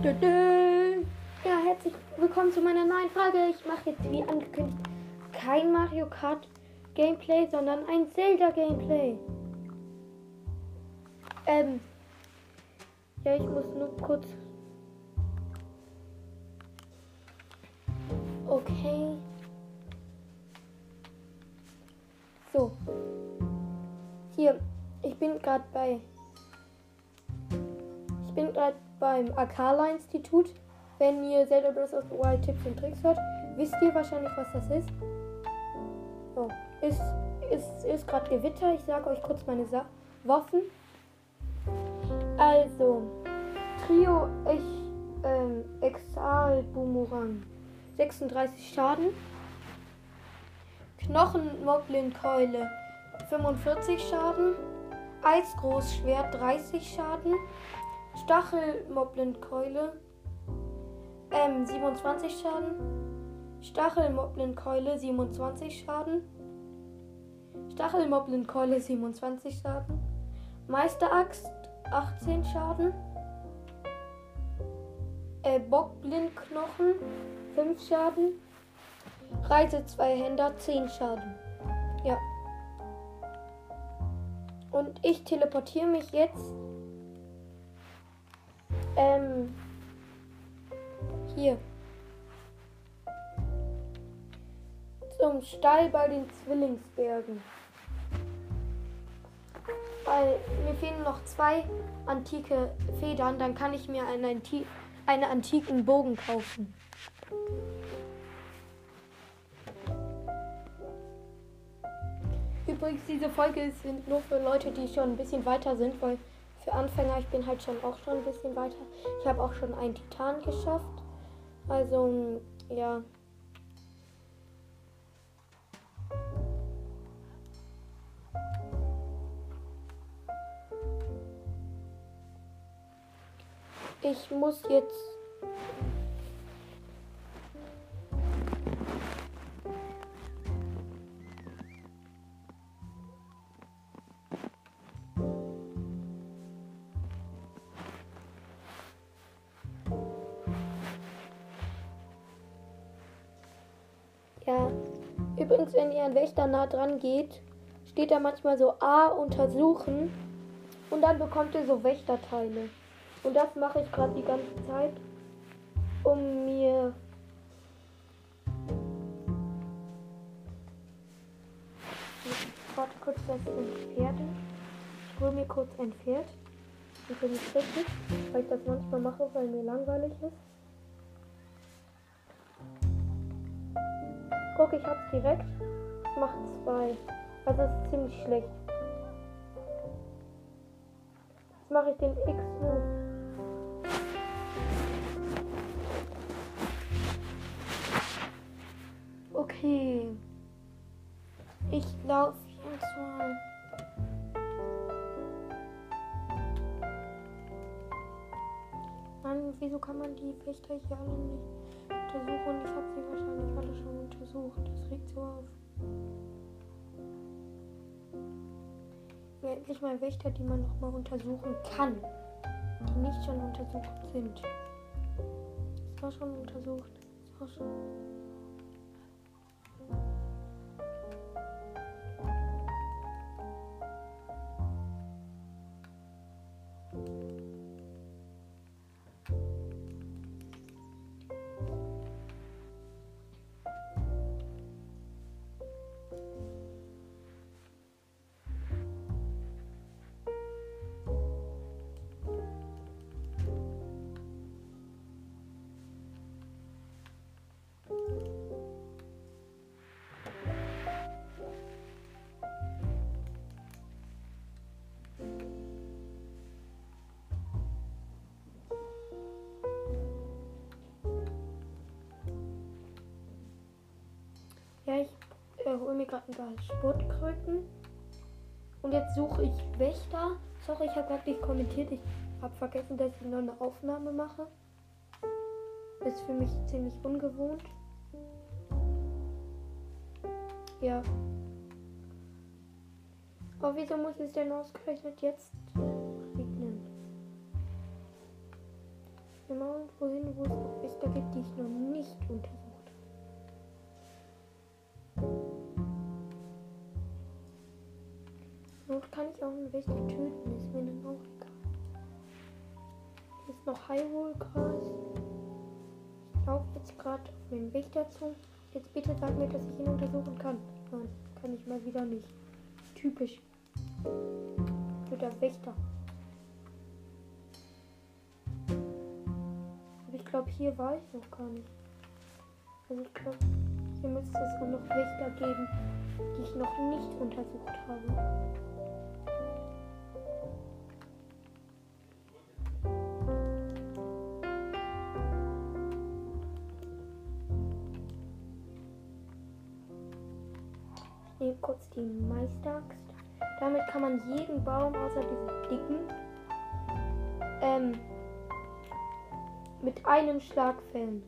Ja, herzlich willkommen zu meiner neuen Frage. Ich mache jetzt wie angekündigt kein Mario Kart Gameplay, sondern ein Zelda Gameplay. Ähm. Ja, ich muss nur kurz. Okay. So. Hier, ich bin gerade bei. Ich bin gerade beim Akala-Institut. Wenn ihr Zelda Breath of the Wild Tipps und Tricks hört, wisst ihr wahrscheinlich, was das ist. So, ist, ist, ist gerade Gewitter. Ich sage euch kurz meine Sa Waffen. Also, Trio ich, ähm, Exal Boomerang. 36 Schaden. Knochen Moblin Keule 45 Schaden. Eisgroßschwert 30 Schaden. Stachel Moblin Keule ähm, 27 Schaden. Stachel Moblin Keule 27 Schaden. Stachel Moblin Keule 27 Schaden. Meisteraxt 18 Schaden. Äh, Bockblindknochen 5 Schaden. Reise 2 Händer 10 Schaden. Ja. Und ich teleportiere mich jetzt. Ähm. Hier. Zum Stall bei den Zwillingsbergen. Weil mir fehlen noch zwei antike Federn, dann kann ich mir einen, Anti einen antiken Bogen kaufen. Übrigens, diese Folge ist nur für Leute, die schon ein bisschen weiter sind, weil für Anfänger, ich bin halt schon auch schon ein bisschen weiter. Ich habe auch schon einen Titan geschafft. Also, ja. Ich muss jetzt Ja. Übrigens, wenn ihr an Wächter nah dran geht, steht da manchmal so A untersuchen und dann bekommt ihr so Wächterteile. Und das mache ich gerade die ganze Zeit, um mir Warte kurz, das sind Pferde. Ich hole mir kurz ein Pferd. Das ist nicht richtig, weil ich das manchmal mache, weil mir langweilig ist. Guck, ich hab's direkt. Macht zwei. Also ist ziemlich schlecht. Jetzt mache ich den X-Move. Okay. Ich laufe jetzt mal. Mann, wieso kann man die Wächter hier alle nicht untersuchen? Endlich mal Wächter, die man noch mal untersuchen kann. Die nicht schon untersucht sind. Das war schon untersucht. Das war schon. Ja, ich äh, hole mir gerade ein paar Sportkröten. Und jetzt suche ich Wächter. Sorry, ich habe gerade nicht kommentiert. Ich habe vergessen, dass ich noch eine Aufnahme mache. Ist für mich ziemlich ungewohnt. Ja. Aber wieso muss es denn ausgerechnet jetzt regnen? mal irgendwo hin, wo es noch Wächter gibt, die ich noch nicht untersucht Noch kann ich auch einen Wächter töten, ist mir dann auch egal. Hier ist noch Hyrule-Gras. Ich laufe jetzt gerade auf den Wächter zu. Jetzt bitte sag mir, dass ich ihn untersuchen kann. Nein, kann ich mal wieder nicht. Typisch. Blöder Wächter. Aber ich glaube, hier war ich noch gar nicht. Also ich glaube, hier müsste es auch noch Wächter geben, die ich noch nicht untersucht habe. Meisteraxt. Damit kann man jeden Baum außer diese dicken ähm, mit einem Schlag fällen.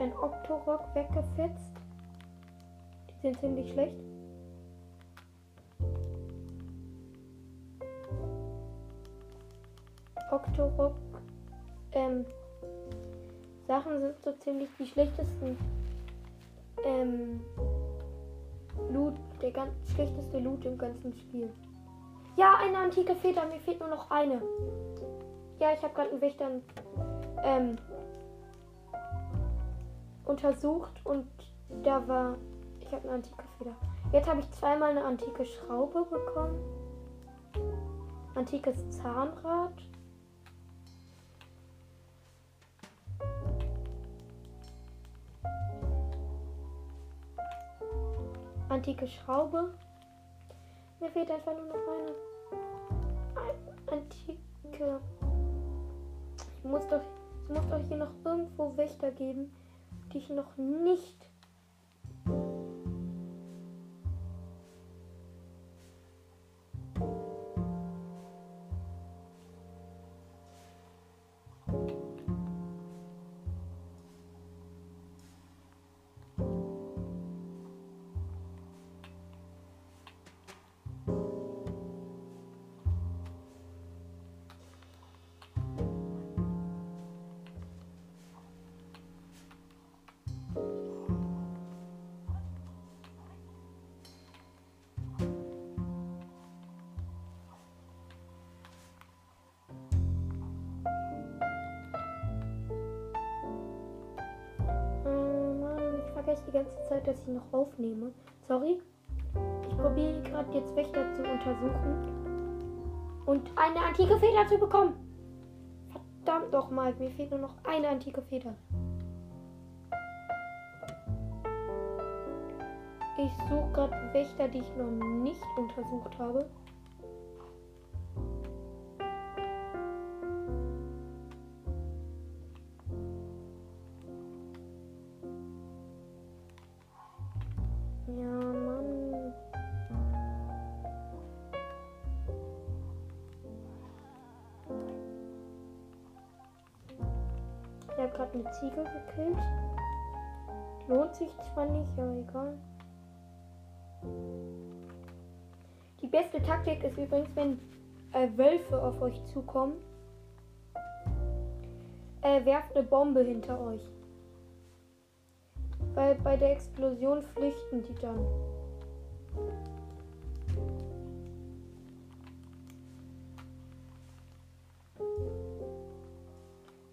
Einen Octorok weggefetzt. Die sind ziemlich schlecht. Octorok ähm, Sachen sind so ziemlich die schlechtesten ähm, Loot, der ganz schlechteste Loot im ganzen Spiel. Ja, eine antike Feder, mir fehlt nur noch eine. Ja, ich habe gerade einen Wächter ähm, untersucht und da war. Ich habe eine antike Feder. Jetzt habe ich zweimal eine antike Schraube bekommen. Antikes Zahnrad. Antike Schraube. Mir fehlt einfach nur noch eine. Ein- Antike. Ich muss doch. Es muss doch hier noch irgendwo Wächter geben, die ich noch nicht. Mann, ich vergesse die ganze Zeit, dass ich noch aufnehme. Sorry. Ich probiere gerade jetzt Wächter zu untersuchen. Und eine antike Feder zu bekommen. Verdammt doch mal, mir fehlt nur noch eine antike Feder. Ich suche gerade Wächter, die ich noch nicht untersucht habe. Aber egal. Die beste Taktik ist übrigens, wenn äh, Wölfe auf euch zukommen. Äh, werft eine Bombe hinter euch. Weil bei der Explosion flüchten die dann.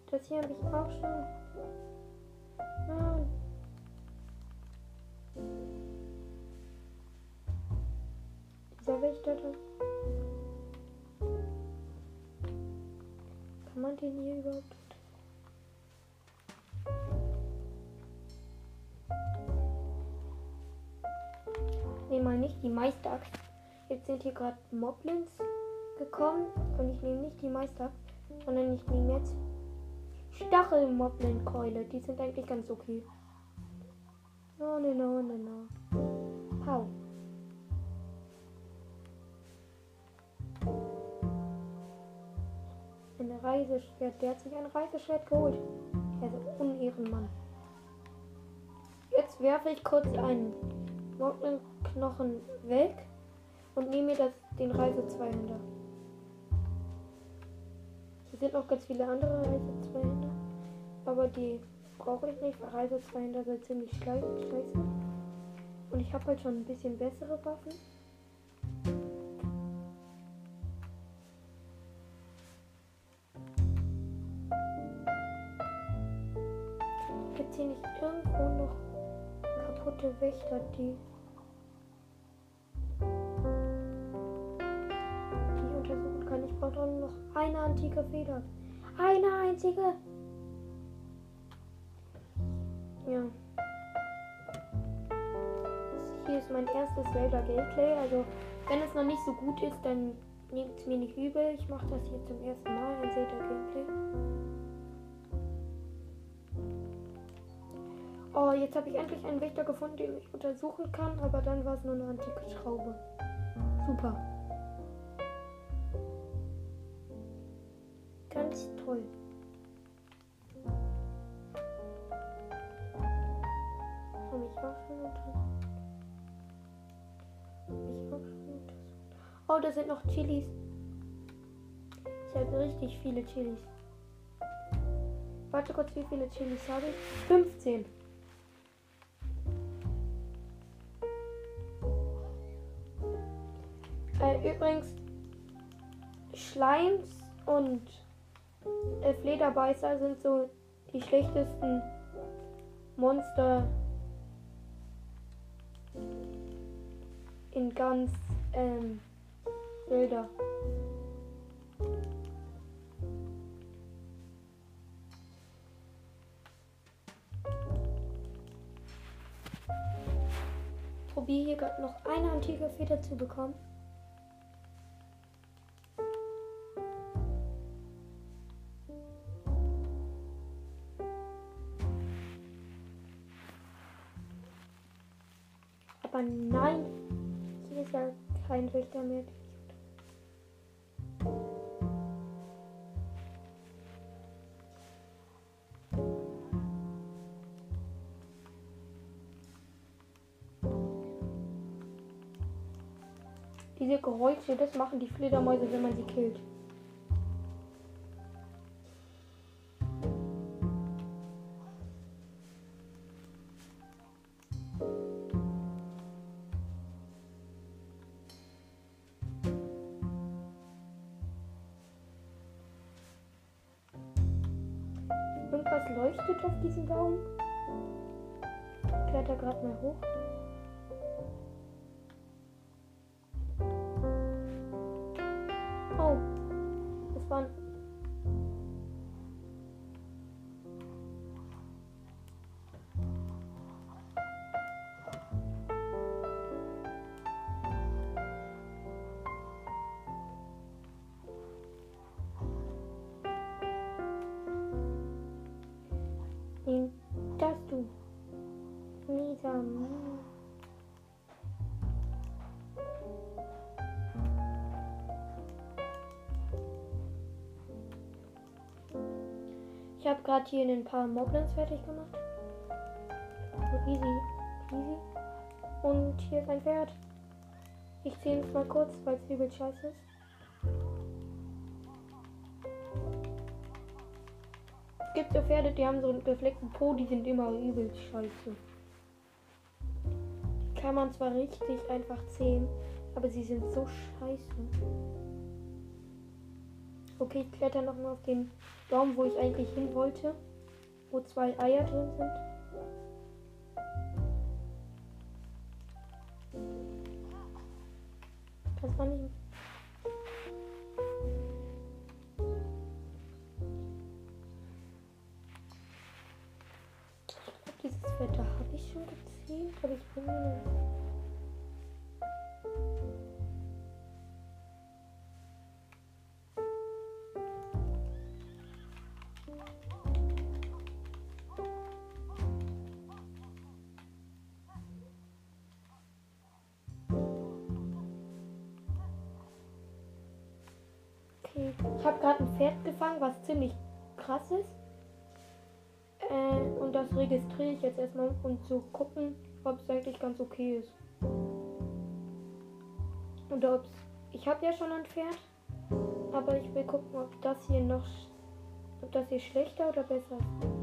Das hier habe ich auch schon. Da. Kann man den hier überhaupt? nehme mal nicht die Meisteraxt. Jetzt sind hier gerade Moblins gekommen und ich nehme nicht die Meisteraxt, sondern ich nehme jetzt Stachel-Moblin-Keule. Die sind eigentlich ganz okay. No, no, no, no, no. Hau. Reiseschwert. Der hat sich ein Reiseschwert geholt. Er ist ein Unehrenmann. Jetzt werfe ich kurz einen Knochen weg und nehme mir das, den Reise 200. Hier sind noch ganz viele andere Reise 200. Aber die brauche ich nicht, weil Reise 200 sind ziemlich scheiße. Und ich habe halt schon ein bisschen bessere Waffen. Kaputte Wächter, die die ich untersuchen kann? Ich brauche doch noch eine antike Feder. Eine einzige. Ja. Hier ist mein erstes Zelda Gameplay. Also, wenn es noch nicht so gut ist, dann nehmt es mir nicht übel. Ich mache das hier zum ersten Mal, ein Zelda Gameplay. Oh, jetzt habe ich endlich einen Wächter gefunden, den ich untersuchen kann, aber dann war es nur eine antike Schraube. Super. Ganz toll. Oh, da sind noch Chilis. Ich habe richtig viele Chilis. Warte kurz, wie viele Chilis habe ich? 15. übrigens, Schleims und äh, Flederbeißer sind so die schlechtesten Monster in ganz ähm, Zelda. Probiere hier gerade noch eine antike Feder zu bekommen. Mehr. Diese Geräusche, das machen die Fledermäuse, wenn man sie killt. Gerade mal hoch. Nisa. Ich habe gerade hier ein paar Moblins fertig gemacht. So easy, easy. Und hier ist ein Pferd. Ich ziehe es mal kurz, weil es übel scheiße ist. Es gibt so Pferde, die haben so einen befleckten Po, die sind immer übel scheiße. Kann man zwar richtig einfach zähmen, aber sie sind so scheiße. Okay, ich kletter noch mal auf den Baum, wo ich eigentlich hin wollte. Wo zwei Eier drin sind. Das war nicht. verdient, aber ich bin mir Ich habe gerade ein Pferd gefangen, was ziemlich krass ist. Und das registriere ich jetzt erstmal, um zu gucken, ob es eigentlich ganz okay ist. Und ob Ich habe ja schon ein Pferd. Aber ich will gucken, ob das hier noch. Ob das hier schlechter oder besser ist.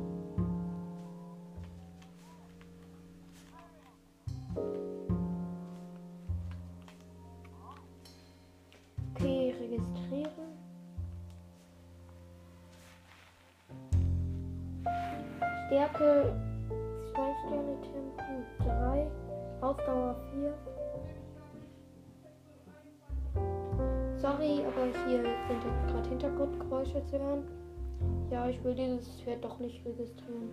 Ausdauer 4. Sorry, aber hier sind gerade Hintergrundgeräusche zu hören. Ja, ich will dieses Pferd doch nicht registrieren.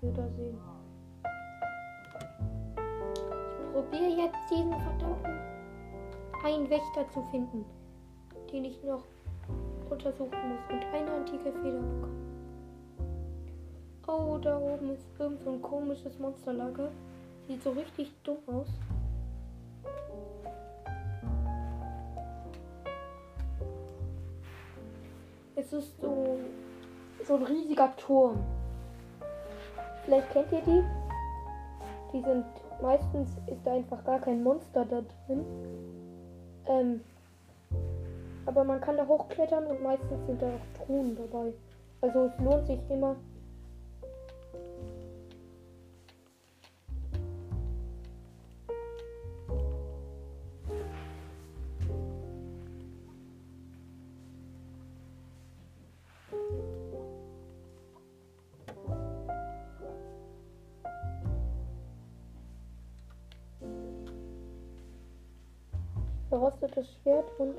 Wiedersehen. Ich probiere jetzt diesen verdammten einen Wächter zu finden, den ich noch untersuchen muss und eine antike Feder bekommen. Oh, da oben ist irgend so ein komisches Monsterlager. Sieht so richtig dumm aus. Es ist so, so ein riesiger Turm. Vielleicht kennt ihr die. Die sind meistens ist da einfach gar kein Monster da drin. Ähm, aber man kann da hochklettern und meistens sind da auch Truhen dabei. Also es lohnt sich immer. Verrostetes Schwert und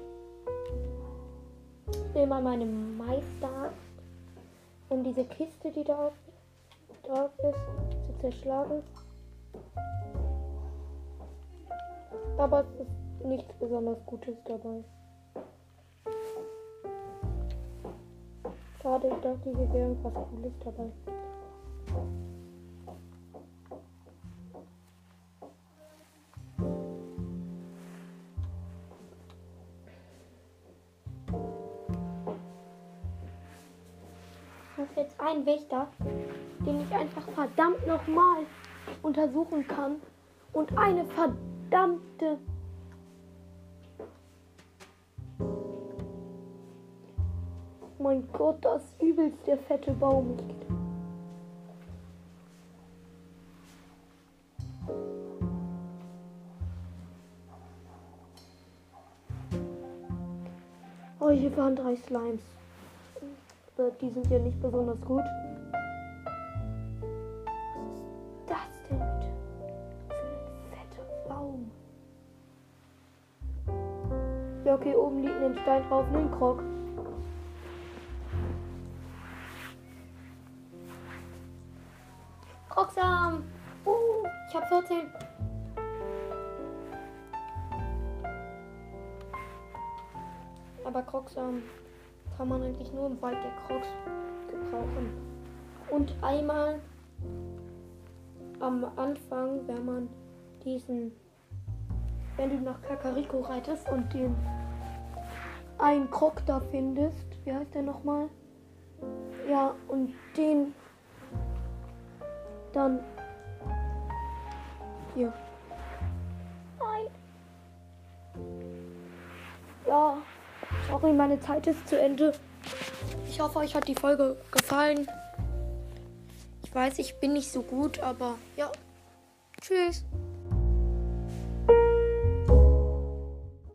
immer meine Meister, um diese Kiste, die da drauf ist, zu zerschlagen. Aber es ist nichts besonders Gutes dabei. Schade, ich dachte, hier wäre irgendwas Cooles dabei. Jetzt einen Wächter, den ich einfach verdammt nochmal untersuchen kann. Und eine verdammte... Mein Gott, das ist übelst der fette Baum. Oh, hier waren drei Slimes die sind ja nicht besonders gut. Was ist das denn für ein fetter Baum? Ja, okay, oben liegt ein Stein drauf, ein Krog. Krogsam! Uh, ich hab 14. Aber Krogsam kann man eigentlich nur im Wald der Crocs gebrauchen. Und einmal am Anfang, wenn man diesen, wenn du nach Kakariko reitest und den einen Krog da findest, wie heißt der nochmal? Ja, und den dann hier. Nein. Ja. Sorry, meine Zeit ist zu Ende. Ich hoffe, euch hat die Folge gefallen. Ich weiß, ich bin nicht so gut, aber ja. Tschüss.